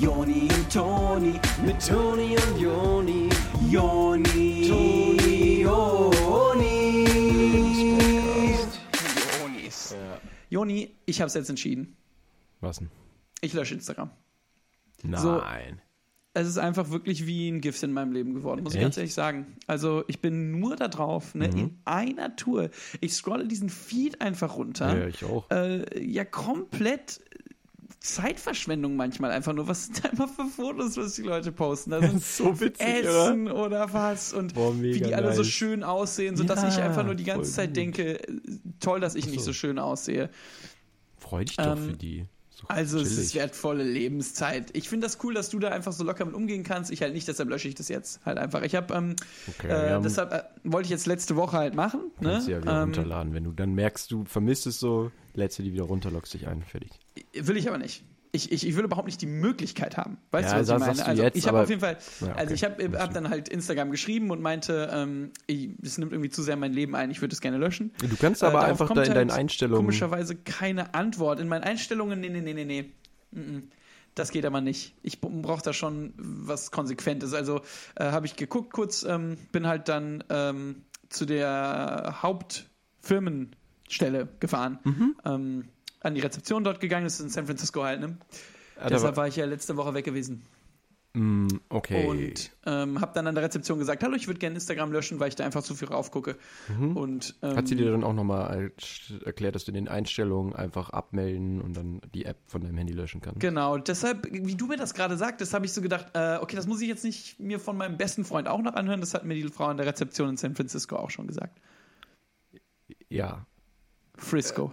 Joni und Toni, mit Toni und Joni, Joni, Toni, Joni. Jonis. Joni, ich habe es jetzt entschieden. Was denn? Ich lösche Instagram. Nein. So. Es ist einfach wirklich wie ein Gift in meinem Leben geworden, muss ich Echt? ganz ehrlich sagen. Also ich bin nur da drauf, ne, Mhm. in einer Tour. Ich scrolle diesen Feed einfach runter. Ja, ich auch. Äh, ja, komplett Zeitverschwendung manchmal einfach nur. Was sind da immer für Fotos, was die Leute posten? Da sind so witzig, Essen oder was und Boah, wie die alle so nice. schön aussehen, sodass Ja, ich einfach nur die ganze Zeit gut. denke, äh, toll, dass ich nicht so. so schön aussehe. Freu dich doch Ähm, für die. So Also es ist chillig. wertvolle Lebenszeit. Ich finde das cool, dass du da einfach so locker mit umgehen kannst. Ich halt nicht, deshalb lösche ich das jetzt halt einfach. Ich habe, ähm, Okay, äh, deshalb äh, wollte ich jetzt letzte Woche halt machen. Ne? Kannst ja wieder ähm, runterladen. Wenn du dann merkst, du vermisst es so, lädst du die wieder runter, lockst dich ein, fertig. will ich aber nicht. Ich, ich, ich will überhaupt nicht die Möglichkeit haben. Weißt Ja, du, was ich meine? Also jetzt, ich habe auf jeden Fall, Ja, okay. also ich habe hab dann halt Instagram geschrieben und meinte, ähm, ich, nimmt irgendwie zu sehr mein Leben ein, ich würde es gerne löschen. Du kannst Äh, aber darauf einfach da in deinen halt Einstellungen. Komischerweise keine Antwort. In meinen Einstellungen, nee, nee, nee, nee, nee. Das geht aber nicht. Ich brauche da schon was Konsequentes. Also äh, habe ich geguckt kurz, ähm, bin halt dann ähm, zu der Hauptfirmenstelle gefahren. Mhm. Ähm, an die Rezeption dort gegangen, das ist in San Francisco halt, ne? Ah, Deshalb war- ich ja letzte Woche weg gewesen. Mm, okay. Und ähm, habe dann an der Rezeption gesagt, hallo, ich würde gerne Instagram löschen, weil ich da einfach zu viel raufgucke. Und, ähm, Mhm. Hat sie dir dann auch nochmal erklärt, dass du in den Einstellungen einfach abmelden und dann die App von deinem Handy löschen kannst? Genau, deshalb, wie du mir das gerade sagtest, habe ich so gedacht, äh, okay, das muss ich jetzt nicht mir von meinem besten Freund auch noch anhören. Das hat mir die Frau an der Rezeption in San Francisco auch schon gesagt. Ja. Frisco.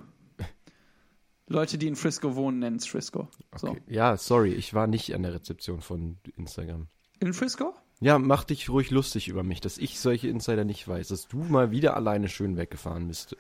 Leute, die in Frisco wohnen, nennen es Frisco. So. Okay. Ja, sorry, ich war nicht an der Rezeption von Instagram. In Frisco? Ja, mach dich ruhig lustig über mich, dass ich solche Insider nicht weiß, dass du mal wieder alleine schön weggefahren bist.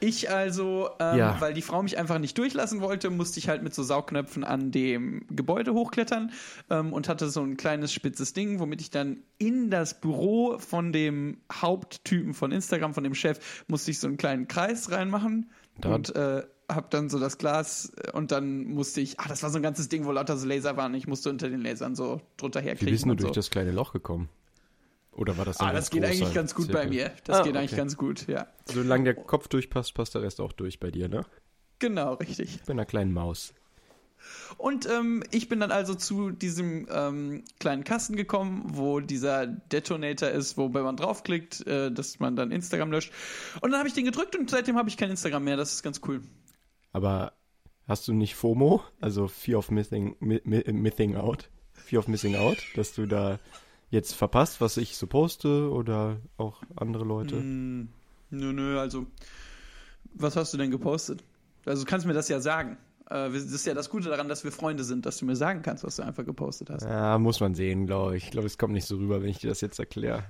Ich also, ähm, Ja. weil die Frau mich einfach nicht durchlassen wollte, musste ich halt mit so Saugknöpfen an dem Gebäude hochklettern ähm, und hatte so ein kleines spitzes Ding, womit ich dann in das Büro von dem Haupttypen von Instagram, von dem Chef, musste ich so einen kleinen Kreis reinmachen Dann- und äh, hab dann so das Glas äh, und dann musste ich, ah, das war so ein ganzes Ding, wo lauter so Laser waren. Ich musste unter den Lasern so drunter Wie herkriegen. bist du durch so. das kleine Loch gekommen? Oder war das dann Ah, das geht eigentlich ganz gut bei Zirkel? mir. Das Ah, geht eigentlich okay. ganz gut, ja. Solange der Kopf durchpasst, passt der Rest auch durch bei dir, ne? Genau, richtig. Bei einer kleinen Maus. Und ähm, ich bin dann also zu diesem ähm, kleinen Kasten gekommen, wo dieser Detonator ist, wobei man draufklickt, äh, dass man dann Instagram löscht. Und dann habe ich den gedrückt und seitdem habe ich kein Instagram mehr. Das ist ganz cool. Aber hast du nicht FOMO, also Fear of Missing, mi, mi, Missing Out? Fear of Missing Out, dass du da jetzt verpasst, was ich so poste oder auch andere Leute? Hm, nö, nö, also, was hast du denn gepostet? Also, du kannst mir das ja sagen. Äh, das ist ja das Gute daran, dass wir Freunde sind, dass du mir sagen kannst, was du einfach gepostet hast. Ja, muss man sehen, glaube ich. Ich glaube, es kommt nicht so rüber, wenn ich dir das jetzt erkläre.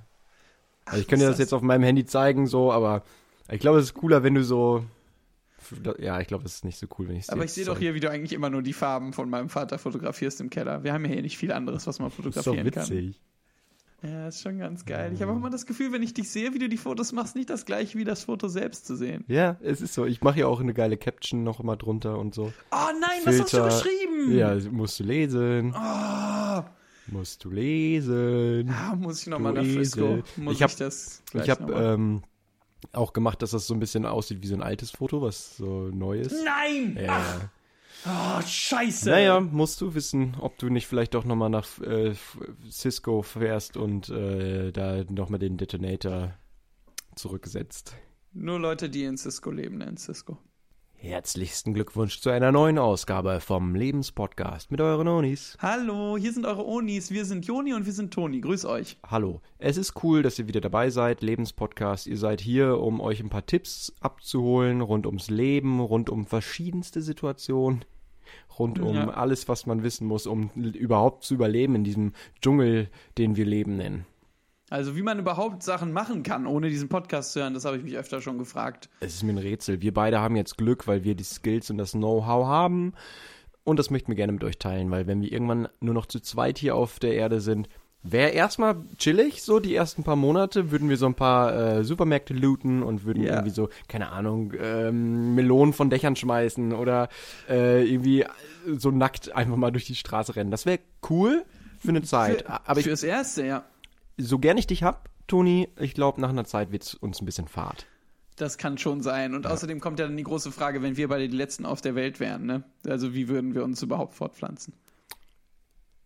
Also ich kann dir ist das jetzt auf meinem Handy zeigen, so, aber ich glaube, es ist cooler, wenn du so. Ja, ich glaube, es ist nicht so cool, wenn ich es Aber ich sehe doch hier, wie du eigentlich immer nur die Farben von meinem Vater fotografierst im Keller. Wir haben ja hier nicht viel anderes, was man Das ist doch fotografieren kann. witzig. Ja, ist schon ganz geil. Ich habe auch immer das Gefühl, wenn ich dich sehe, wie du die Fotos machst, nicht das gleiche wie das Foto selbst zu sehen. Ja, es ist so. Ich mache ja auch eine geile Caption noch immer drunter und so. Oh nein, was hast du Filter. geschrieben? Ja, musst du lesen. Oh, Musst du lesen. ah, muss ich nochmal nach Frisco. Muss Ich ich, hab- das gleich Ich habe ähm, auch gemacht, dass das so ein bisschen aussieht wie so ein altes Foto, was so neu ist. Nein! Ja. Ach, oh, scheiße! Naja, musst du wissen, ob du nicht vielleicht doch nochmal nach äh, Cisco fährst und äh, da nochmal den Detonator zurücksetzt. Nur Leute, die in Cisco leben, nennen Cisco. Herzlichsten Glückwunsch zu einer neuen Ausgabe vom Lebenspodcast mit euren Onis. Hallo, hier sind eure Onis. Wir sind Joni und wir sind Toni. Grüß euch. Hallo, es ist cool, dass ihr wieder dabei seid, Lebenspodcast. Ihr seid hier, um euch ein paar Tipps abzuholen rund ums Leben, rund um verschiedenste Situationen, rund um Ja. alles, was man wissen muss, um überhaupt zu überleben in diesem Dschungel, den wir Leben nennen. Also, wie man überhaupt Sachen machen kann, ohne diesen Podcast zu hören, das habe ich mich öfter schon gefragt. Es ist mir ein Rätsel. Wir beide haben jetzt Glück, weil wir die Skills und das Know-how haben. Und das möchten wir gerne mit euch teilen, weil wenn wir irgendwann nur noch zu zweit hier auf der Erde sind, Wäre erstmal chillig, so die ersten paar Monate würden wir so ein paar äh, Supermärkte looten und würden Ja. irgendwie so, keine Ahnung, ähm, Melonen von Dächern schmeißen oder äh, irgendwie so nackt einfach mal durch die Straße rennen. Das wäre cool für eine Zeit. Für, Aber ich, fürs Erste, ja. So gern ich dich hab, Toni, ich glaube, nach einer Zeit wird's uns ein bisschen fad. Das kann schon sein. Und außerdem kommt ja dann die große Frage, wenn wir beide die Letzten auf der Welt wären, ne? Also wie würden wir uns überhaupt fortpflanzen?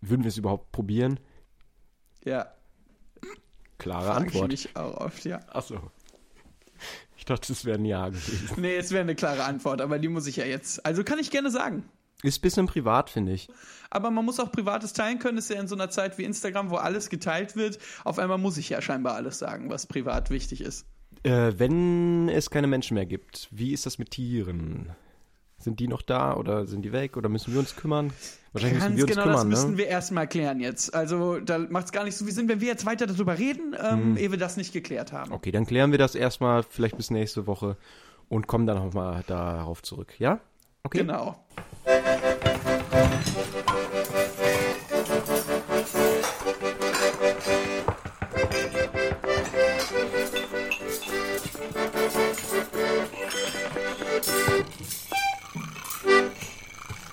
Würden wir es überhaupt probieren? Ja, Klare frage ich Antwort. mich auch oft, ja. Achso. Ich dachte, es wäre ein Ja gewesen. Nee, es wäre eine klare Antwort, aber die muss ich ja jetzt. Also kann ich gerne sagen. Ist ein bisschen privat, finde ich. Aber man muss auch Privates teilen können. Das ist ja in so einer Zeit wie Instagram, wo alles geteilt wird. Auf einmal muss ich ja scheinbar alles sagen, was privat wichtig ist. Äh, wenn es keine Menschen mehr gibt, wie ist das mit Tieren? Sind die noch da oder sind die weg oder müssen wir uns kümmern? Wahrscheinlich müssen Ganz wir uns genau, das kümmern, müssen ne? wir erstmal klären jetzt. Also da macht es gar nicht so viel Sinn, wenn wir jetzt weiter darüber reden, ähm, Mhm. ehe wir das nicht geklärt haben. Okay, dann klären wir das erstmal vielleicht bis nächste Woche und kommen dann nochmal darauf zurück, ja? Okay. Genau.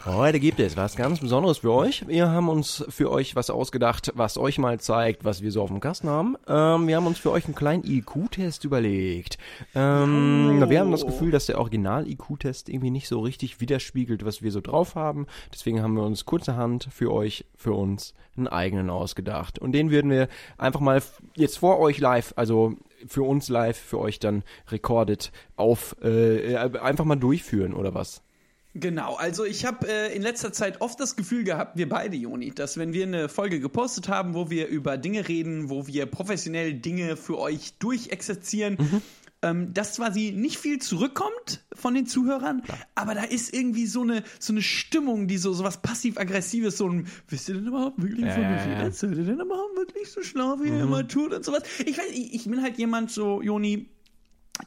Heute gibt es was ganz Besonderes für euch. Wir haben uns für euch was ausgedacht, was euch mal zeigt, was wir so auf dem Kasten haben. Ähm, wir haben uns für euch einen kleinen IQ-Test überlegt. Ähm, Oh. Wir haben das Gefühl, dass der Original-IQ-Test irgendwie nicht so richtig widerspiegelt, was wir so drauf haben. Deswegen haben wir uns kurzerhand für euch, für uns, einen eigenen ausgedacht. Und den würden wir einfach mal jetzt vor euch live, also für uns live, für euch dann recorded auf, äh, äh, einfach mal durchführen, oder was? Genau, also ich habe äh, in letzter Zeit oft das Gefühl gehabt, wir beide, Joni, dass wenn wir eine Folge gepostet haben, wo wir über Dinge reden, wo wir professionell Dinge für euch durchexerzieren, ähm, dass quasi nicht viel zurückkommt von den Zuhörern, aber da ist irgendwie so eine, so eine Stimmung, die so, so was passiv-aggressives, so ein, wisst ihr denn überhaupt wirklich, Ja, von ja, ja. erzählt ihr denn überhaupt wirklich so schlau, wie ihr immer tut und sowas. Ich weiß, ich, ich bin halt jemand so, Joni,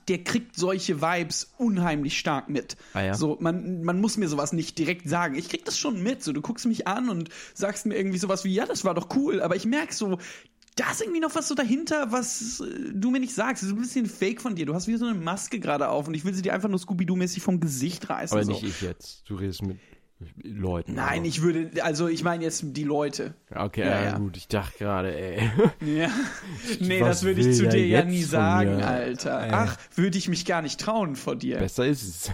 der kriegt solche Vibes unheimlich stark mit. Ah ja? So, man, man muss mir sowas nicht direkt sagen. Ich krieg das schon mit. So, du guckst mich an und sagst mir irgendwie sowas wie, ja, das war doch cool, aber ich merk so, da ist irgendwie noch was so dahinter, was äh, du mir nicht sagst. Das ist ein bisschen fake von dir. Du hast wie so eine Maske gerade auf und ich will sie dir einfach nur Scooby-Doo-mäßig vom Gesicht reißen. Aber so. nicht ich jetzt. Du redest mit Leuten. Nein, aber- ich würde, also ich meine jetzt die Leute. Okay, Ja, ja, gut. Ich dachte gerade, ey. Ja. Nee, Was das würde ich zu dir ja nie sagen, mir? Alter. Äh. Ach, würde ich mich gar nicht trauen vor dir. Besser ist es.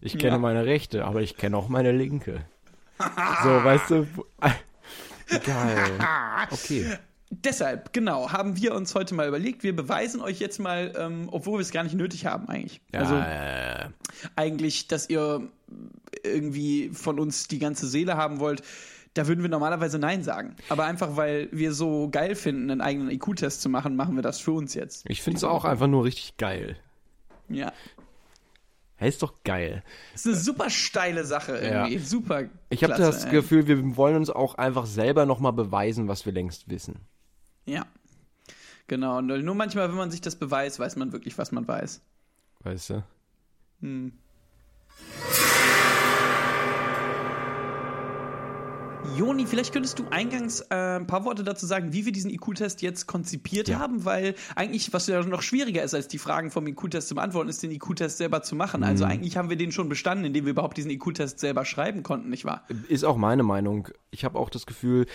Ich kenne Ja. meine rechte, aber ich kenne auch meine linke. so, weißt du. Geil. Okay. Deshalb, genau, haben wir uns heute mal überlegt, wir beweisen euch jetzt mal, ähm, obwohl wir es gar nicht nötig haben eigentlich. Ja, Also äh, eigentlich, dass ihr irgendwie von uns die ganze Seele haben wollt, da würden wir normalerweise Nein sagen. Aber einfach, weil wir so geil finden, einen eigenen IQ-Test zu machen, machen wir das für uns jetzt. ich finde es auch einfach nur richtig geil. Ja. Hey, ist doch geil. Das ist eine super steile Sache irgendwie. Super. Ich habe das ey. Gefühl, wir wollen uns auch einfach selber nochmal beweisen, was wir längst wissen. Ja. Genau. Und nur manchmal, wenn man sich das beweist, weiß man wirklich, was man weiß. Weißt du? Hm. Joni, vielleicht könntest du eingangs äh, ein paar Worte dazu sagen, wie wir diesen IQ-Test jetzt konzipiert Ja. haben, weil eigentlich, was ja noch schwieriger ist, als die Fragen vom IQ-Test zu beantworten, ist, den IQ-Test selber zu machen. Mhm. Also eigentlich haben wir den schon bestanden, indem wir überhaupt diesen IQ-Test selber schreiben konnten, nicht wahr? Ist auch meine Meinung. Ich habe auch das Gefühl,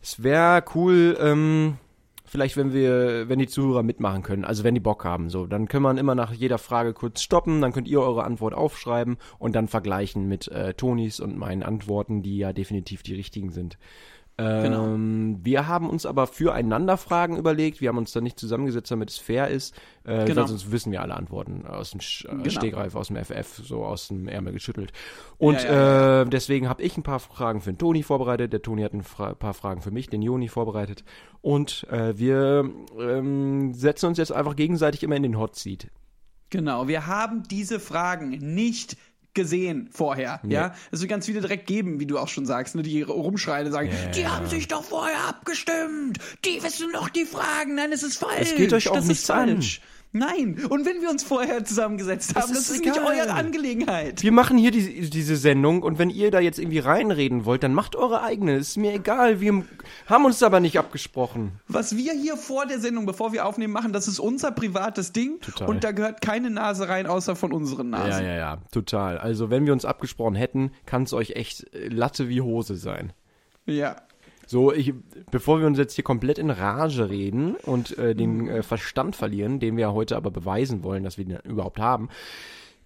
es wäre cool, ähm, vielleicht wenn wir, wenn die Zuhörer mitmachen können, also wenn die Bock haben, so, dann kann man immer nach jeder Frage kurz stoppen, dann könnt ihr eure Antwort aufschreiben und dann vergleichen mit äh, Tonis und meinen Antworten, die ja definitiv die richtigen sind. Ähm, Wir haben uns aber füreinander Fragen überlegt. Wir haben uns da nicht zusammengesetzt, damit es fair ist. Äh, Genau. Sonst wissen wir alle Antworten aus dem Sch äh, Genau. Stegreif, aus dem FF, so aus dem Ärmel geschüttelt. Und Ja, ja, Äh, deswegen habe ich ein paar Fragen für den Toni vorbereitet. Der Toni hat ein Fra paar Fragen für mich, den Joni vorbereitet. Und äh, wir ähm, setzen uns jetzt einfach gegenseitig immer in den Hot Seat. Genau, wir haben diese Fragen nicht gesehen vorher, ja? Es wird ganz viele direkt geben, wie du auch schon sagst, ne, die rumschreien und sagen, Ja. die haben sich doch vorher abgestimmt, die wissen doch die Fragen, nein, es ist falsch. Es geht euch auch das nichts ist an. Nein. Und wenn wir uns vorher zusammengesetzt haben, das ist ist, nicht eure Angelegenheit. Wir machen hier die, diese Sendung und wenn ihr da jetzt irgendwie reinreden wollt, dann macht eure eigene. Ist mir egal. Wir haben uns aber nicht abgesprochen. Was wir hier vor der Sendung, bevor wir aufnehmen, machen, das ist unser privates Ding. Total. Und da gehört keine Nase rein, außer von unseren Nasen. ja, ja, total. Also wenn wir uns abgesprochen hätten, kann es euch echt äh, Latte wie Hose sein. ja. So, ich, bevor wir uns jetzt hier komplett in Rage reden und äh, den äh, Verstand verlieren, den wir heute aber beweisen wollen, dass wir den überhaupt haben,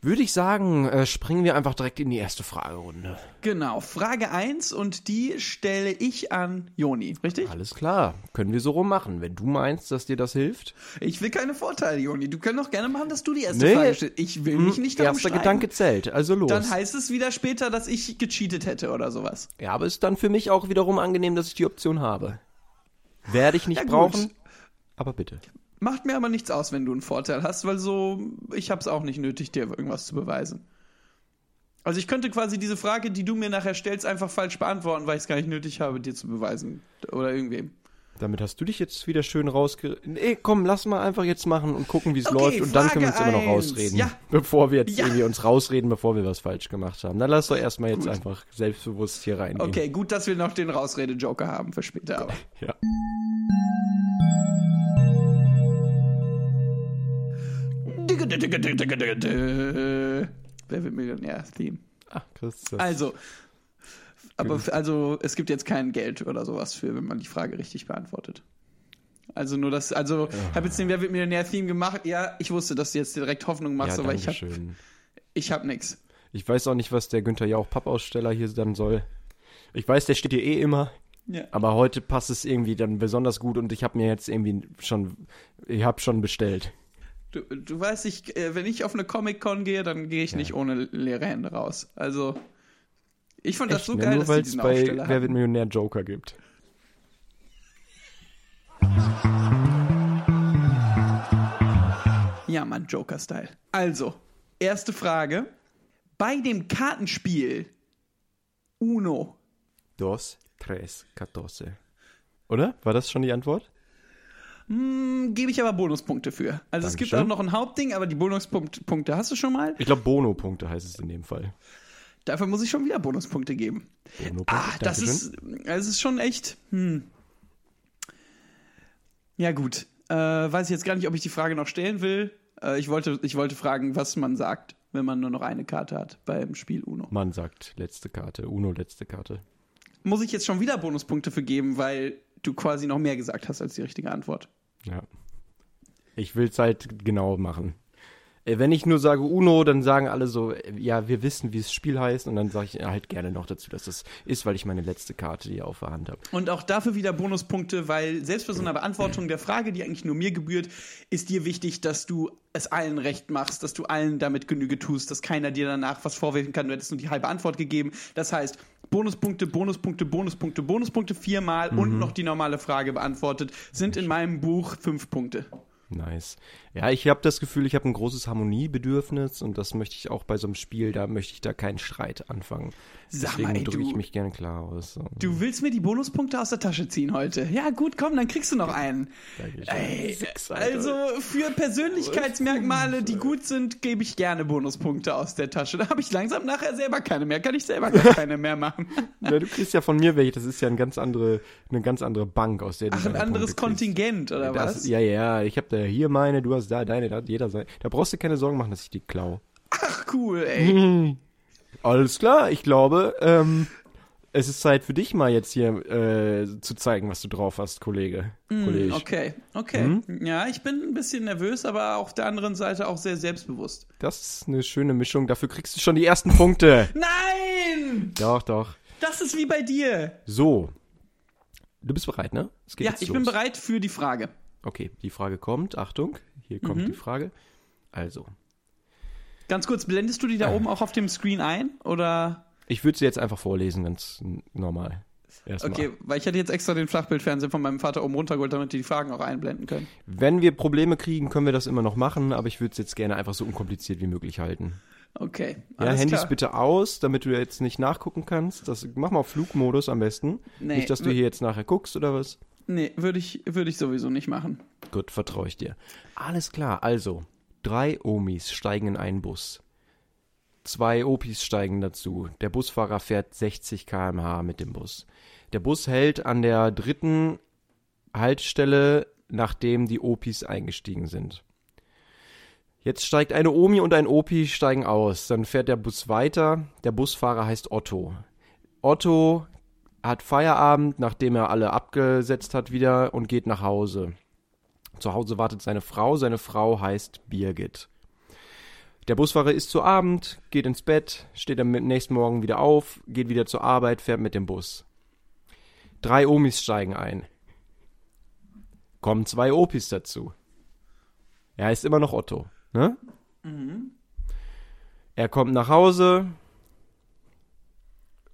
würde ich sagen, äh, springen wir einfach direkt in die erste Fragerunde. Genau. Frage 1 und die stelle ich an Joni, richtig? Alles klar, können wir so rummachen. Wenn du meinst, dass dir das hilft. Ich will keine Vorteile, Joni. Du kannst doch gerne machen, dass du die erste Nee. Frage stellst. Ich will mich nicht darum Erster streiten. Gedanke zählt, also los. Dann heißt es wieder später, dass ich gecheatet hätte oder sowas. ja, aber ist dann für mich auch wiederum angenehm, dass ich die Option habe. Werde ich nicht Ja, brauchen, aber bitte. Macht mir aber nichts aus, wenn du einen Vorteil hast, weil so, ich hab's auch nicht nötig, dir irgendwas zu beweisen. Also ich könnte quasi diese Frage, die du mir nachher stellst, einfach falsch beantworten, weil ich es gar nicht nötig habe, dir zu beweisen. Oder irgendwem. Damit hast du dich jetzt wieder schön rausge... Nee, komm, lass mal einfach jetzt machen und gucken, wie es Okay, läuft und dann können wir uns Frage immer noch eins. rausreden. Ja. Bevor wir jetzt Ja. irgendwie uns rausreden, bevor wir was falsch gemacht haben. Dann lass doch erstmal jetzt einfach selbstbewusst hier reingehen. Okay, gut, dass wir noch den Rausrede-Joker haben für später, aber. Ja. Wer wird Millionär-Theme? Ah, Christus. Also, aber also es gibt jetzt kein Geld oder sowas für, wenn man die Frage richtig beantwortet. Also nur das, also ich habe jetzt den Wer wird Millionär-Theme gemacht. Ja, ich wusste, dass du jetzt direkt Hoffnung machst, ja, aber ich habe ich hab nix. Ich weiß auch nicht, was der Günther Jauch Pappaussteller hier dann soll. Ich weiß, der steht hier eh immer, Ja. aber heute passt es irgendwie dann besonders gut und ich habe mir jetzt irgendwie schon, ich habe schon bestellt. Du, du weißt, ich, äh, wenn ich auf eine Comic-Con gehe, dann gehe ich nicht ohne leere Hände raus. Also, ich fand das Echt, so ne? geil, Nur dass die weil es diesen bei Aufsteller Wer wird. Millionär Joker gibt. Ja, Mann, Joker-Style. Also, erste Frage. Bei dem Kartenspiel Uno, Dos, tres, catorce. Oder? War das schon die Antwort? Hm, gebe ich aber Bonuspunkte für. Also es gibt Dankeschön. auch noch ein Hauptding, aber die Bonuspunkte hast du schon mal. Ich glaube, Bono-Punkte heißt es in dem Fall. Dafür muss ich schon wieder Bonuspunkte geben. Bono-Punkte, Ah, das ist, es ist schon echt. Hm. Ja, gut. Äh, weiß ich jetzt gar nicht, ob ich die Frage noch stellen will. Äh, ich, wollte, ich wollte fragen, was man sagt, wenn man nur noch eine Karte hat beim Spiel Uno. Man sagt letzte Karte, Uno letzte Karte. Muss ich jetzt schon wieder Bonuspunkte für geben, weil du quasi noch mehr gesagt hast als die richtige Antwort. Ja. Ich will es halt genau machen. Äh, Wenn ich nur sage Uno, dann sagen alle so, äh, ja, wir wissen, wie das Spiel heißt. Und dann sage ich halt gerne noch dazu, dass das ist, weil ich meine letzte Karte hier auf der Hand habe. Und auch dafür wieder Bonuspunkte, weil selbst bei so einer Beantwortung der Frage, die eigentlich nur mir gebührt, ist dir wichtig, dass du es allen recht machst, dass du allen damit Genüge tust, dass keiner dir danach was vorwerfen kann. Du hättest nur die halbe Antwort gegeben. Das heißt, Bonuspunkte, Bonuspunkte, Bonuspunkte, Bonuspunkte viermal und noch die normale Frage beantwortet, sind in meinem Buch fünf Punkte. Nice. Ja, ich habe das Gefühl, ich habe ein großes Harmoniebedürfnis und das möchte ich auch bei so einem Spiel, da möchte ich da keinen Streit anfangen. Sag Deswegen mal, ey, drücke ich du- mich gerne klar aus. So. Du willst mir die Bonuspunkte aus der Tasche ziehen heute? Ja, gut, komm, dann kriegst du noch einen. Ey, also für Persönlichkeitsmerkmale, die gut sind, gebe ich gerne Bonuspunkte aus der Tasche. Da habe ich langsam nachher selber keine mehr. Kann ich selber gar keine mehr machen. Na, du kriegst ja von mir welche, das ist ja eine ganz andere, eine ganz andere Bank, aus der du Ach, ein anderes. Kontingent, oder Das, was? ja, ja, ich habe da hier meine, du hast da deine, da hat jeder sein. Da brauchst du keine Sorgen machen, dass ich die klau. Ach, cool, ey. Alles klar, ich glaube, ähm, es ist Zeit für dich mal jetzt hier äh, zu zeigen, was du drauf hast, Kollege. Kollege. Okay, okay. Ja, ich bin ein bisschen nervös, aber auf der anderen Seite auch sehr selbstbewusst. Das ist eine schöne Mischung, dafür kriegst du schon die ersten Punkte. Nein! doch, doch. Das ist wie bei dir. So. Du bist bereit, ne? Es geht Ja, ich los. bin bereit für die Frage. Okay, die Frage kommt. Achtung, hier kommt Mhm. die Frage. Also, Ganz kurz, blendest du die da oben auch auf dem Screen ein? Oder? ich würde sie jetzt einfach vorlesen, ganz normal. Erstmal. Okay, weil ich hätte jetzt extra den Flachbildfernseher von meinem Vater oben runtergeholt, damit die die Fragen auch einblenden können. Wenn wir Probleme kriegen, können wir das immer noch machen, aber ich würde es jetzt gerne einfach so unkompliziert wie möglich halten. Okay. Ja, Handys klar. bitte aus, damit du jetzt nicht nachgucken kannst. Das, mach mal auf Flugmodus am besten. Nee, nicht, dass du hier jetzt nachher guckst oder was. Nee, würde ich, würde ich sowieso nicht machen. Gut, vertraue ich dir. Alles klar, also, drei Omis steigen in einen Bus. Zwei Opis steigen dazu. Der Busfahrer fährt 60 km/h mit dem Bus. Der Bus hält an der dritten Haltestelle, nachdem die Opis eingestiegen sind. Jetzt steigt eine Omi und ein Opi steigen aus. Dann fährt der Bus weiter. Der Busfahrer heißt Otto. Otto hat Feierabend, nachdem er alle abgesetzt hat wieder und geht nach Hause. Zu Hause wartet seine Frau. Seine Frau heißt Birgit. Der Busfahrer isst zu Abend, geht ins Bett, steht am nächsten Morgen wieder auf, geht wieder zur Arbeit, fährt mit dem Bus. Drei Omis steigen ein. Kommen zwei Opis dazu. Er heißt immer noch Otto, ne? Er kommt nach Hause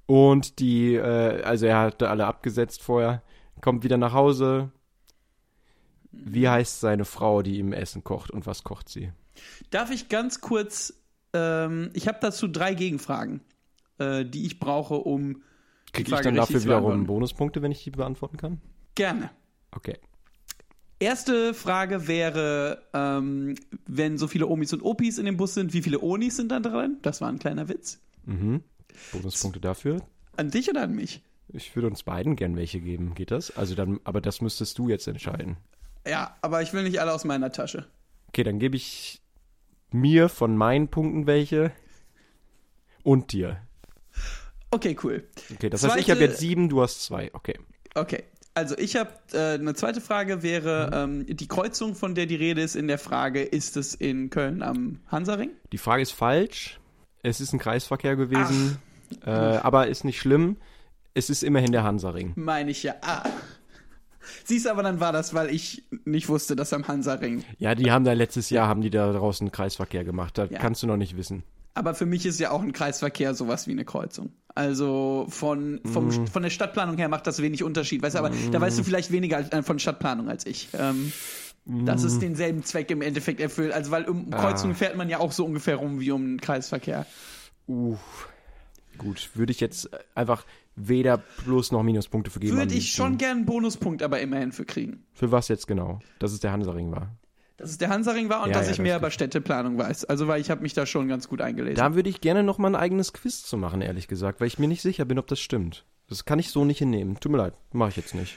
und die, äh, also er hatte alle abgesetzt vorher, kommt wieder nach Hause. Wie heißt seine Frau, die ihm Essen kocht und was kocht sie? Darf ich ganz kurz, ähm, ich habe dazu drei Gegenfragen, äh, die ich brauche, um Kriege ich dann dafür wiederum. Bonuspunkte, wenn ich die beantworten kann? Gerne. Okay. Erste Frage wäre, ähm, wenn so viele Omis und Opis in dem Bus sind, wie viele Onis sind da drin? Das war ein kleiner Witz. Mhm. Bonuspunkte dafür. An dich oder an mich? Ich würde uns beiden gern welche geben. Geht das? Also dann, aber das müsstest du jetzt entscheiden. Ja, aber ich will nicht alle aus meiner Tasche. Okay, dann gebe ich mir von meinen Punkten welche und dir. Okay, cool. Okay, das heißt, ich habe Zweite- jetzt sieben, du hast zwei. Okay. Okay. Also ich habe äh, eine zweite Frage wäre ähm, die Kreuzung, von der die Rede ist in der Frage, ist es in Köln am Hansaring? Die Frage ist falsch. Es ist ein Kreisverkehr gewesen, äh, aber ist nicht schlimm. Es ist immerhin der Hansaring. Meine ich ja. Ah. Siehst aber dann war das, weil ich nicht wusste, dass am Hansaring. Ja, die haben da letztes Jahr haben die da draußen einen Kreisverkehr gemacht. Da Ja. kannst du noch nicht wissen. Aber für mich ist ja auch ein Kreisverkehr sowas wie eine Kreuzung. Also von, vom, von der Stadtplanung her macht das wenig Unterschied. Weißt du, aber da weißt du vielleicht weniger äh, von Stadtplanung als ich. Ähm, dass es denselben Zweck im Endeffekt erfüllt. Also weil um Kreuzungen fährt man ja auch so ungefähr rum wie um einen Kreisverkehr. Uh, gut, würde ich jetzt einfach weder Plus noch Minuspunkte vergeben. Würde ich schon gern einen Bonuspunkt aber immerhin für kriegen. Für was jetzt genau? Dass es der Hansaring war. Dass es der Hansaring war und Ja, dass ja, ich das mehr über Städteplanung weiß. Also weil ich habe mich da schon ganz gut eingelesen. Da würde ich gerne noch mal ein eigenes Quiz zu machen, ehrlich gesagt, weil ich mir nicht sicher bin, ob das stimmt. Das kann ich so nicht hinnehmen. Tut mir leid, mache ich jetzt nicht.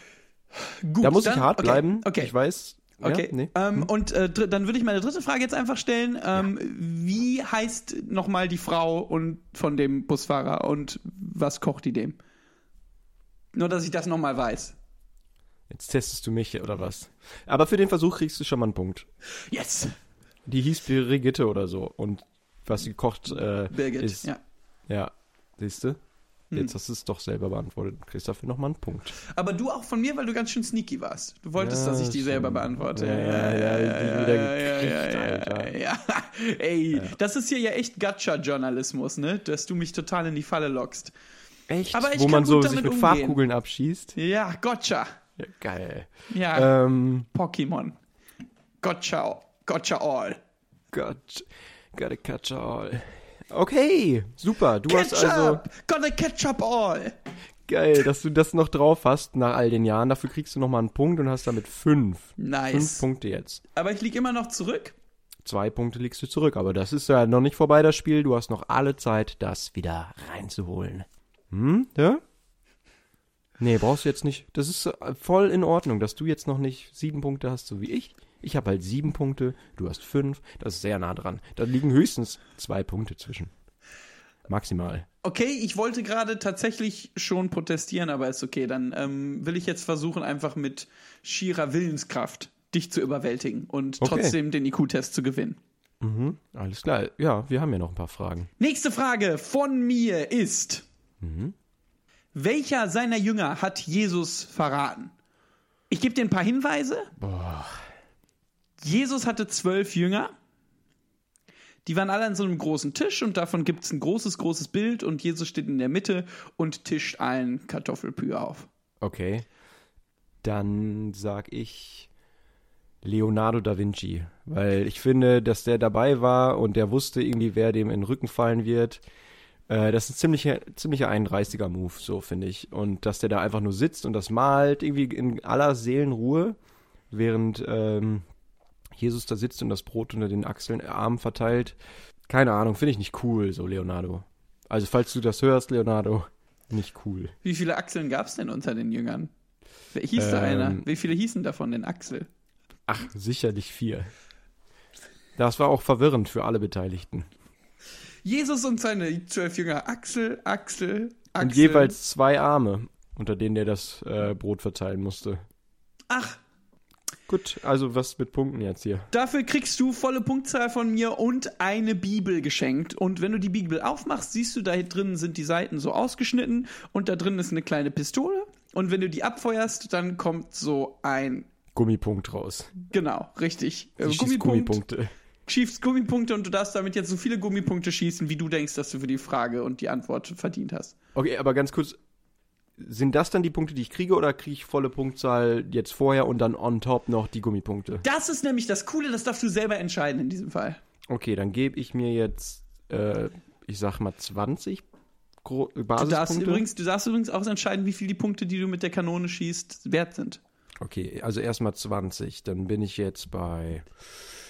gut, Da muss dann- ich hart okay, bleiben. Okay. Ich weiß. Okay. Ja, nee. Ähm, Und äh, dann würde ich meine dritte Frage jetzt einfach stellen. Ähm, Wie heißt nochmal die Frau und von dem Busfahrer und was kocht die dem? Nur, dass ich das nochmal weiß. Jetzt testest du mich oder was? Aber für den Versuch kriegst du schon mal einen Punkt. Yes! Die hieß Brigitte oder so. Und was sie kocht, äh, Birgit. ist. Ja. Ja, siehst du? Hm. Jetzt hast du es doch selber beantwortet. Du kriegst dafür nochmal einen Punkt. Aber du auch von mir, weil du ganz schön sneaky warst. Du wolltest, Ja, dass ich die selber beantworte. Ja, ja, ja, die wieder gekriegt, Alter. ja. Ey, das ist hier ja echt Gacha-Journalismus, ne? Dass du mich total in die Falle lockst. Echt? Aber ich Wo man so sich mit umgehen. Farbkugeln abschießt? Ja, Gotcha. Ja, geil. Ja, Ähm, Pokémon. Gotcha. Gotcha all. Gott, gotta catch all. Okay, super. Du hast also Ketchup! Gotta ketchup all! geil, dass du das noch drauf hast nach all den Jahren. Dafür kriegst du noch mal einen Punkt und hast damit fünf. Fünf Nice. Punkte jetzt. Aber ich lieg immer noch zurück. Zwei Punkte liegst du zurück, aber das ist ja noch nicht vorbei, das Spiel. Du hast noch alle Zeit, das wieder reinzuholen. Hm? Ja? Nee, brauchst du jetzt nicht. Das ist äh, voll in Ordnung, dass du jetzt noch nicht sieben Punkte hast, so wie ich. Ich habe halt sieben Punkte, du hast fünf. Das ist sehr nah dran. Da liegen höchstens zwei Punkte zwischen. Maximal. Okay, ich wollte gerade tatsächlich schon protestieren, aber ist okay. Dann ähm, will ich jetzt versuchen, einfach mit schierer Willenskraft dich zu überwältigen und Okay. trotzdem den IQ-Test zu gewinnen. Mhm, alles klar. Ja, wir haben ja noch ein paar Fragen. Nächste Frage von mir ist: Welcher seiner Jünger hat Jesus verraten? Ich gebe dir ein paar Hinweise. Jesus hatte zwölf Jünger. Die waren alle an so einem großen Tisch und davon gibt es ein großes, großes Bild und Jesus steht in der Mitte und tischt allen Kartoffelpü auf. Okay. Dann sag ich Leonardo da Vinci, weil ich finde, dass der dabei war und der wusste irgendwie, wer dem in den Rücken fallen wird. Äh, das ist ein ziemlicher, ziemlicher 31er Move, so finde ich. Und dass der da einfach nur sitzt und das malt, irgendwie in aller Seelenruhe, während ähm, Jesus da sitzt und das Brot unter den Achseln, äh, Armen verteilt. Keine Ahnung, finde ich nicht cool, so Leonardo. Also falls du das hörst, Leonardo, nicht cool. Wie viele Achseln gab es denn unter den Jüngern? Wer hieß da Ähm. einer? Wie viele hießen davon denn Axel? Ach, sicherlich vier. Das war auch verwirrend für alle Beteiligten. Jesus und seine zwölf Jünger. Axel, Axel, Axel. Und jeweils zwei Arme, unter denen der das äh, Brot verteilen musste. Ach, Gut, also was mit Punkten jetzt hier? dafür kriegst du volle Punktzahl von mir und eine Bibel geschenkt. Und wenn du die Bibel aufmachst, siehst du, da drin sind die Seiten so ausgeschnitten und da drin ist eine kleine Pistole. Und wenn du die abfeuerst, dann kommt so ein, Gummipunkt raus. genau, richtig, äh, Sie schießt Gummipunkte. schießt Gummipunkte und du darfst damit jetzt so viele Gummipunkte schießen, wie du denkst, dass du für die Frage und die Antwort verdient hast. Okay, aber ganz kurz. Sind das dann die Punkte, die ich kriege, oder kriege ich volle Punktzahl jetzt vorher und dann on top noch die Gummipunkte? Das ist nämlich das Coole, das darfst du selber entscheiden in diesem Fall. Okay, dann gebe ich mir jetzt, äh, ich sag mal 20 Gro Du darfst, Basispunkte. übrigens, du darfst übrigens auch entscheiden, wie viel die Punkte, die du mit der Kanone schießt, wert sind. Okay, also erstmal 20. Dann bin ich jetzt bei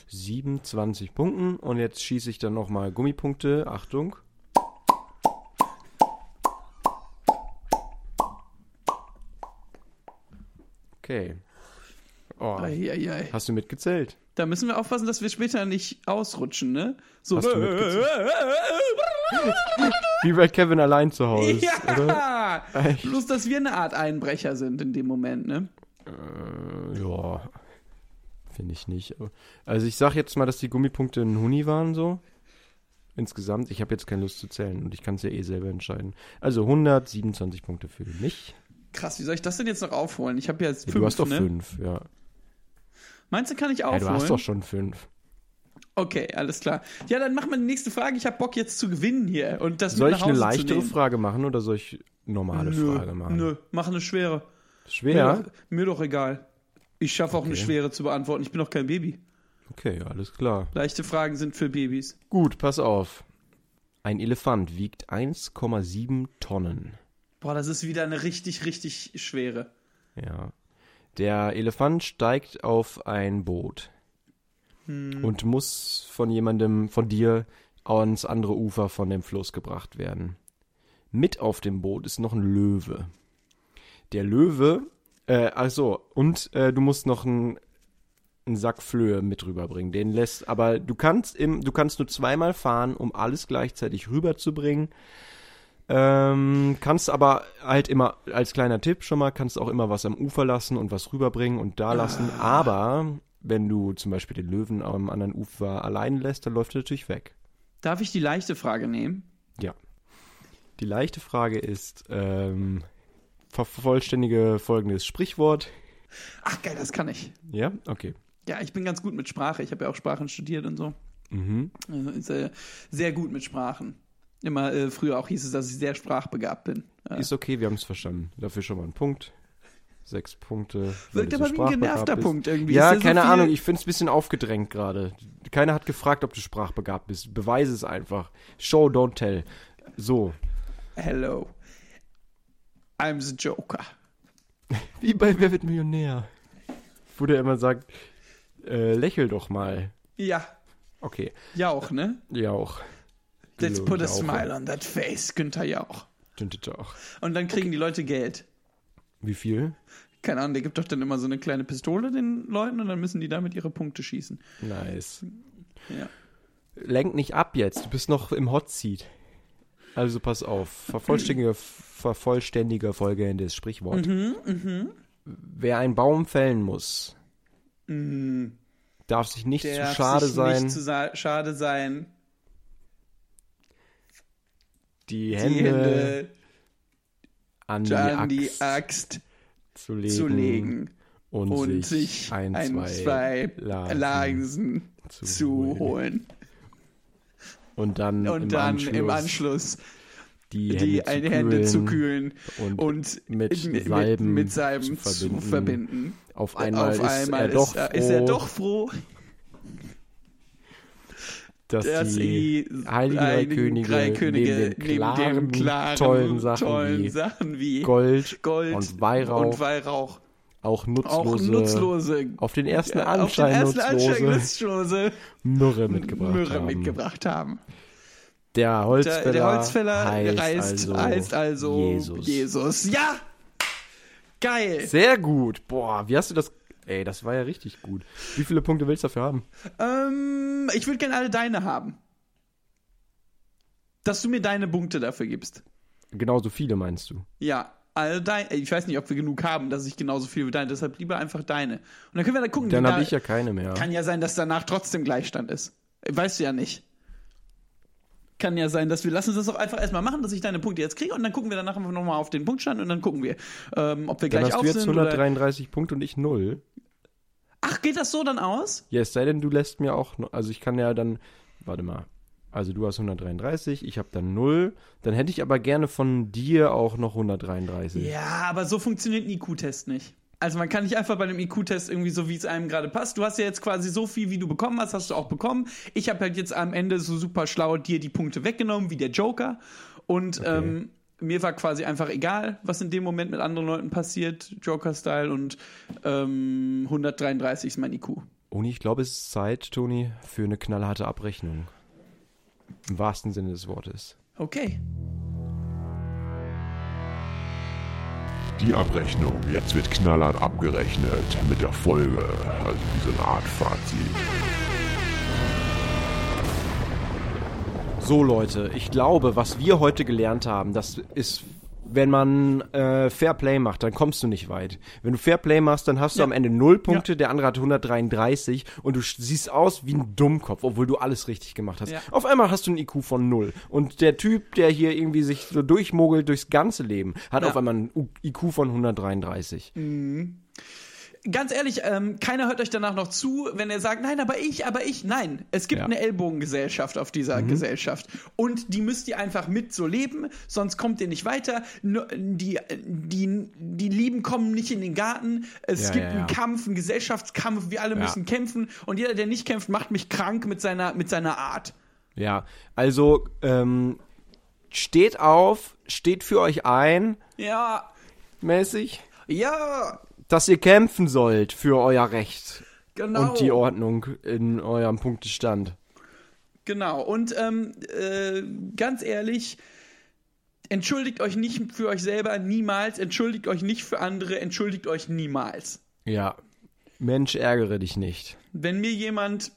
27 Punkten und jetzt schieße ich dann nochmal Gummipunkte. Achtung. Okay. Oh, Eieiei. hast du mitgezählt? Da müssen wir aufpassen, dass wir später nicht ausrutschen, ne? So. Hast du mitgezählt? Wie bei Kevin allein zu Hause, oder? ja! Echt? Bloß, dass wir eine Art Einbrecher sind in dem Moment, ne? Äh, ja, finde ich nicht. Also ich sag jetzt mal, dass die Gummipunkte ein Huni waren so. Insgesamt. Ich habe jetzt keine Lust zu zählen und ich kann es ja eh selber entscheiden. Also 127 Punkte für mich. Krass, wie soll ich das denn jetzt noch aufholen? Ich habe ja jetzt Ja, fünf, du hast doch ne? fünf, ja. Meinst du, kann ich ja. aufholen? Du hast doch schon fünf. Okay, alles klar. Ja, dann mach mal die nächste Frage. Ich habe Bock jetzt zu gewinnen hier und das Soll ich eine leichtere. Frage machen oder soll ich normale nö, Frage machen? Nö, mach eine schwere. Mir, Schwer? doch, mir doch egal. Ich schaffe auch eine Okay. schwere zu beantworten. Ich bin doch kein Baby. Okay, ja, alles klar. Leichte Fragen sind für Babys. Gut, pass auf. Ein Elefant wiegt 1,7 Tonnen. Boah, das ist wieder eine richtig, richtig schwere. Ja. Der Elefant steigt auf ein Boot Hm. und muss von jemandem, von dir, ans andere Ufer von dem Fluss gebracht werden. Mit auf dem Boot ist noch ein Löwe. Der Löwe, äh, ach so, und äh, du musst noch einen, einen Sack Flöhe mit rüberbringen. Den lässt, aber du kannst im, du kannst nur zweimal fahren, um alles gleichzeitig rüberzubringen. Ähm, kannst aber halt immer, als kleiner Tipp schon mal, kannst auch immer was am Ufer lassen und was rüberbringen und da lassen. Aber wenn du zum Beispiel den Löwen am anderen Ufer allein lässt, dann läuft er natürlich weg. Darf ich die leichte Frage nehmen? Ja. Die leichte Frage ist, ähm, vervollständige folgendes Sprichwort. Ach geil, das kann ich. Ja, okay. Ja, ich bin ganz gut mit Sprache. Ich habe ja auch Sprachen studiert und so. Mhm. Also äh, sehr gut mit Sprachen. Immer äh, früher auch hieß es, dass ich sehr sprachbegabt bin. Äh, Ist okay, wir haben es verstanden. Dafür schon mal ein Punkt. Sechs Punkte. wirkt aber so wie ein genervter bist. Punkt irgendwie. Ja, so keine viel- Ahnung, ich finde es ein bisschen aufgedrängt gerade. Keiner hat gefragt, ob du sprachbegabt bist. Beweise es einfach. Show, don't tell. So. Hello. I'm the Joker. Wie bei Wer wird Millionär? Wo der immer sagt, äh, lächel doch mal. Ja, Okay, Jauch, ne? ja auch. Let's put a smile on that face, Günther Jauch. Stimmt auch. Und dann kriegen die Leute Geld. Wie viel? Keine Ahnung, der gibt doch dann immer so eine kleine Pistole den Leuten und dann müssen die damit ihre Punkte schießen. Nice. Ja. Lenk nicht ab jetzt, du bist noch im Hot Seat. Also pass auf, vervollständige, vervollständige folgendes Sprichwort. Mhm, mhm. Wer einen Baum fällen muss, Mm, darf sich nicht der zu schade sich sein, Nicht zu schade sein, die die Hände, Hände an, die, an Axt die Axt zu legen, zu legen und, und sich, ein, ein, zwei, zwei Lasen Lasen zu, zu holen. Und dann, im, Und dann Anschluss im Anschluss die, die Hände, eine zu Hände zu kühlen kühlen und, und mit mit, Salben mit Salben zu zu verbinden. verbinden. auf einmal, Auf ist, einmal er doch ist, er, ist er doch froh. Dass, dass die die Heiligen Drei Könige, drei Könige neben den klaren, neben klaren, tollen Sachen tollen wie Sachen wie Gold, Gold und Weihrauch, und Weihrauch auch auch nutzlose, nutzlose, auf den ersten ja, auf den Anschein ersten Anschein nutzlose nutzlose Myrrhe mitgebracht haben. mitgebracht haben. Der Der, Holzfäller, der Holzfäller heißt, heißt, also heißt also Jesus. Jesus. Ja! Geil! Sehr gut. Boah, wie hast du das? Ey, das war ja richtig gut. Wie viele Punkte willst du dafür haben? Ähm, ich würde gerne alle deine haben. Dass du mir deine Punkte dafür gibst. Genauso viele meinst du? Ja, alle deine. Ich weiß nicht, ob wir genug haben, dass ich genauso viel wie deine. Deshalb lieber einfach deine. Und dann können wir dann gucken. Dann habe da- ich ja keine mehr. Kann ja sein, dass danach trotzdem Gleichstand ist. Weißt du ja nicht. Kann ja sein, dass wir lassen uns das doch einfach erstmal machen, dass ich deine Punkte jetzt kriege und dann gucken wir danach einfach nochmal auf den Punktstand und dann gucken wir, ähm, ob wir Dann gleich hast auf du jetzt sind. Oder... 133 Punkte und ich null. Ach, geht das so dann aus? Ja, es sei denn, du lässt mir auch, also ich kann ja dann, warte mal, also du hast 133, ich habe dann 0, dann hätte ich aber gerne von dir auch noch 133. Ja, aber so funktioniert ein IQ-Test nicht. Also man kann nicht einfach bei einem IQ-Test irgendwie so, wie es einem gerade passt. Du hast ja jetzt quasi so viel, wie du bekommen hast, hast du auch bekommen. Ich habe halt jetzt am Ende so super schlau dir die Punkte weggenommen, wie der Joker. Und ähm, mir war quasi einfach egal, was in dem Moment mit anderen Leuten passiert, Joker-Style. Und ähm, 133 ist mein IQ. Uni, ich glaube, es ist Zeit, Toni, für eine knallharte Abrechnung. Im wahrsten Sinne des Wortes. Okay. Die Abrechnung. Jetzt wird knallhart abgerechnet mit der Folge. Also wie so eine Art Fazit. So Leute, ich glaube, was wir heute gelernt haben, das ist, wenn man äh, Fair Play macht, dann kommst du nicht weit. Wenn du Fair Play machst, dann hast du Ja. am Ende 0 Punkte, der andere hat 133 und du siehst aus wie ein Dummkopf, obwohl du alles richtig gemacht hast. Ja. Auf einmal hast du ein IQ von 0 und der Typ, der hier irgendwie sich so durchmogelt durchs ganze Leben, hat Ja. auf einmal ein IQ von 133. Ganz ehrlich, ähm, keiner hört euch danach noch zu, wenn er sagt, nein, aber ich, aber ich. Nein, es gibt Ja. Mhm. eine Ellbogengesellschaft auf dieser Gesellschaft. Und die müsst ihr einfach mit so leben, sonst kommt ihr nicht weiter. Die, die, die Lieben kommen nicht in den Garten. Es Ja, gibt ja, einen Kampf, einen Gesellschaftskampf. Wir alle müssen kämpfen. Und jeder, der nicht kämpft, macht mich krank mit seiner, mit seiner Art. Ja, also ähm, steht auf, steht für euch ein, Ja, mäßig. ja, dass ihr kämpfen sollt für euer Recht genau. und die Ordnung in eurem Punktestand. Genau. Und ähm, äh, ganz ehrlich, entschuldigt euch nicht für euch selber niemals, entschuldigt euch nicht für andere, entschuldigt euch niemals. Ja. Mensch, ärgere dich nicht. Wenn mir jemand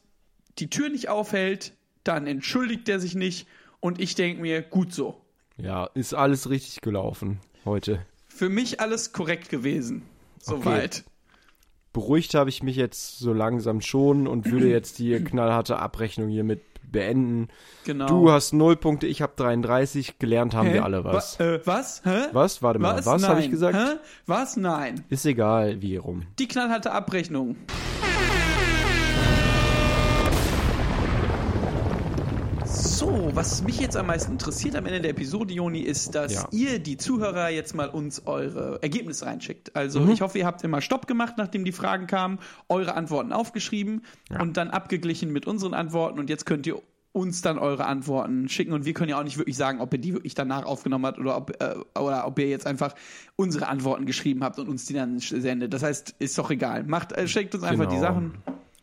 die Tür nicht aufhält, dann entschuldigt er sich nicht und ich denke mir, gut so. Ja, ist alles richtig gelaufen heute. Für mich alles korrekt gewesen. Soweit. Beruhigt habe ich mich jetzt so langsam schon und würde jetzt die knallharte Abrechnung hiermit beenden. Genau. Du hast 0 Punkte, ich habe 33. Gelernt haben Hä? wir alle was. Wa äh, was? Hä? Was? Warte mal, was, habe ich gesagt? Hä? Was? Nein. Ist egal, wie rum. Die knallharte Abrechnung. So, was mich jetzt am meisten interessiert am Ende der Episode, Joni, ist, dass Ja. ihr, die Zuhörer, jetzt mal uns eure Ergebnisse reinschickt. Also Mhm. ich hoffe, ihr habt immer Stopp gemacht, nachdem die Fragen kamen, eure Antworten aufgeschrieben und dann abgeglichen mit unseren Antworten und jetzt könnt ihr uns dann eure Antworten schicken und wir können ja auch nicht wirklich sagen, ob ihr die wirklich danach aufgenommen habt oder ob, äh, oder ob ihr jetzt einfach unsere Antworten geschrieben habt und uns die dann sendet. Das heißt, ist doch egal. Macht, äh, schickt uns einfach die Genau. Sachen.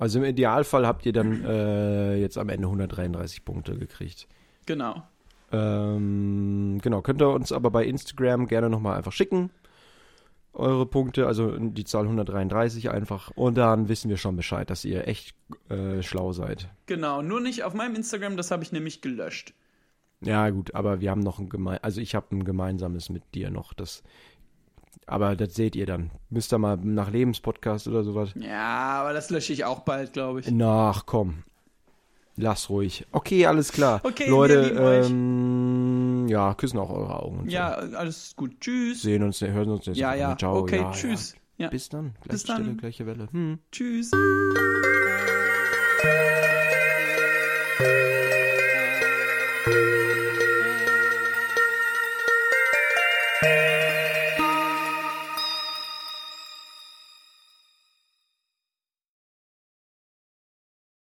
Also im Idealfall habt ihr dann äh, jetzt am Ende 133 Punkte gekriegt. Genau. Ähm, genau, könnt ihr uns aber bei Instagram gerne nochmal einfach schicken. Eure Punkte, also die Zahl 133 einfach. Und dann wissen wir schon Bescheid, dass ihr echt äh, schlau seid. Genau, nur nicht auf meinem Instagram, das habe ich nämlich gelöscht. Ja, gut, aber wir haben noch ein gemein, also ich habe ein gemeinsames mit dir noch. Das, aber das seht ihr dann. Müsst ihr mal nach Lebenspodcast oder sowas. Ja, aber das lösche ich auch bald, glaube ich. Nach, komm. Lass ruhig. Okay, alles klar. Okay, Leute, wir lieben euch. ähm, ja, küssen auch eure Augen. Ja, alles gut. so. Tschüss. Sehen uns, hören uns nächste Ja, ja. Ciao. okay, ja, tschüss. Ja. Bis dann. Gleiche Bis dann. Stelle, gleiche Welle. Hm. Tschüss.